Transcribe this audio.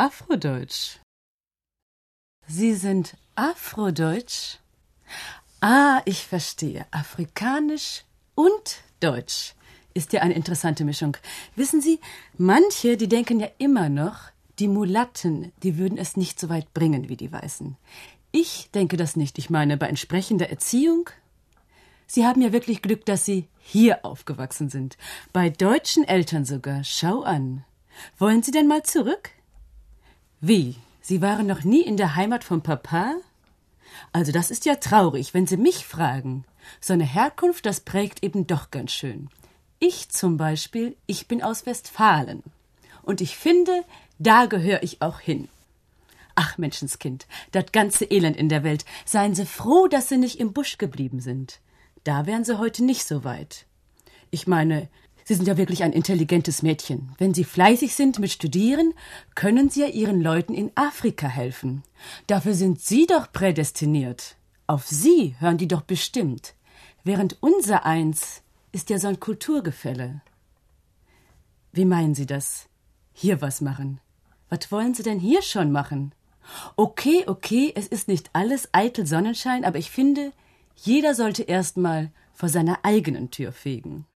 Afrodeutsch. Sie sind Afrodeutsch? Ah, ich verstehe. Afrikanisch und Deutsch. Ist ja eine interessante Mischung. Wissen Sie, manche, die denken ja immer noch, die Mulatten, die würden es nicht so weit bringen wie die Weißen. Ich denke das nicht. Ich meine, bei entsprechender Erziehung. Sie haben ja wirklich Glück, dass Sie hier aufgewachsen sind. Bei deutschen Eltern sogar. Schau an. Wollen Sie denn mal zurück? Wie? Sie waren noch nie in der Heimat von Papa? Also das ist ja traurig, wenn Sie mich fragen. So eine Herkunft, das prägt eben doch ganz schön. Ich zum Beispiel, ich bin aus Westfalen. Und ich finde, da gehöre ich auch hin. Ach, Menschenskind, das ganze Elend in der Welt. Seien Sie froh, dass Sie nicht im Busch geblieben sind. Da wären Sie heute nicht so weit. Ich meine, Sie sind ja wirklich ein intelligentes Mädchen. Wenn Sie fleißig sind mit Studieren, können Sie ja Ihren Leuten in Afrika helfen. Dafür sind Sie doch prädestiniert. Auf Sie hören die doch bestimmt. Während unser eins ist ja so ein Kulturgefälle. Wie meinen Sie das? Hier was machen? Was wollen Sie denn hier schon machen? Okay, okay, es ist nicht alles eitel Sonnenschein, aber ich finde, jeder sollte erst mal vor seiner eigenen Tür fegen.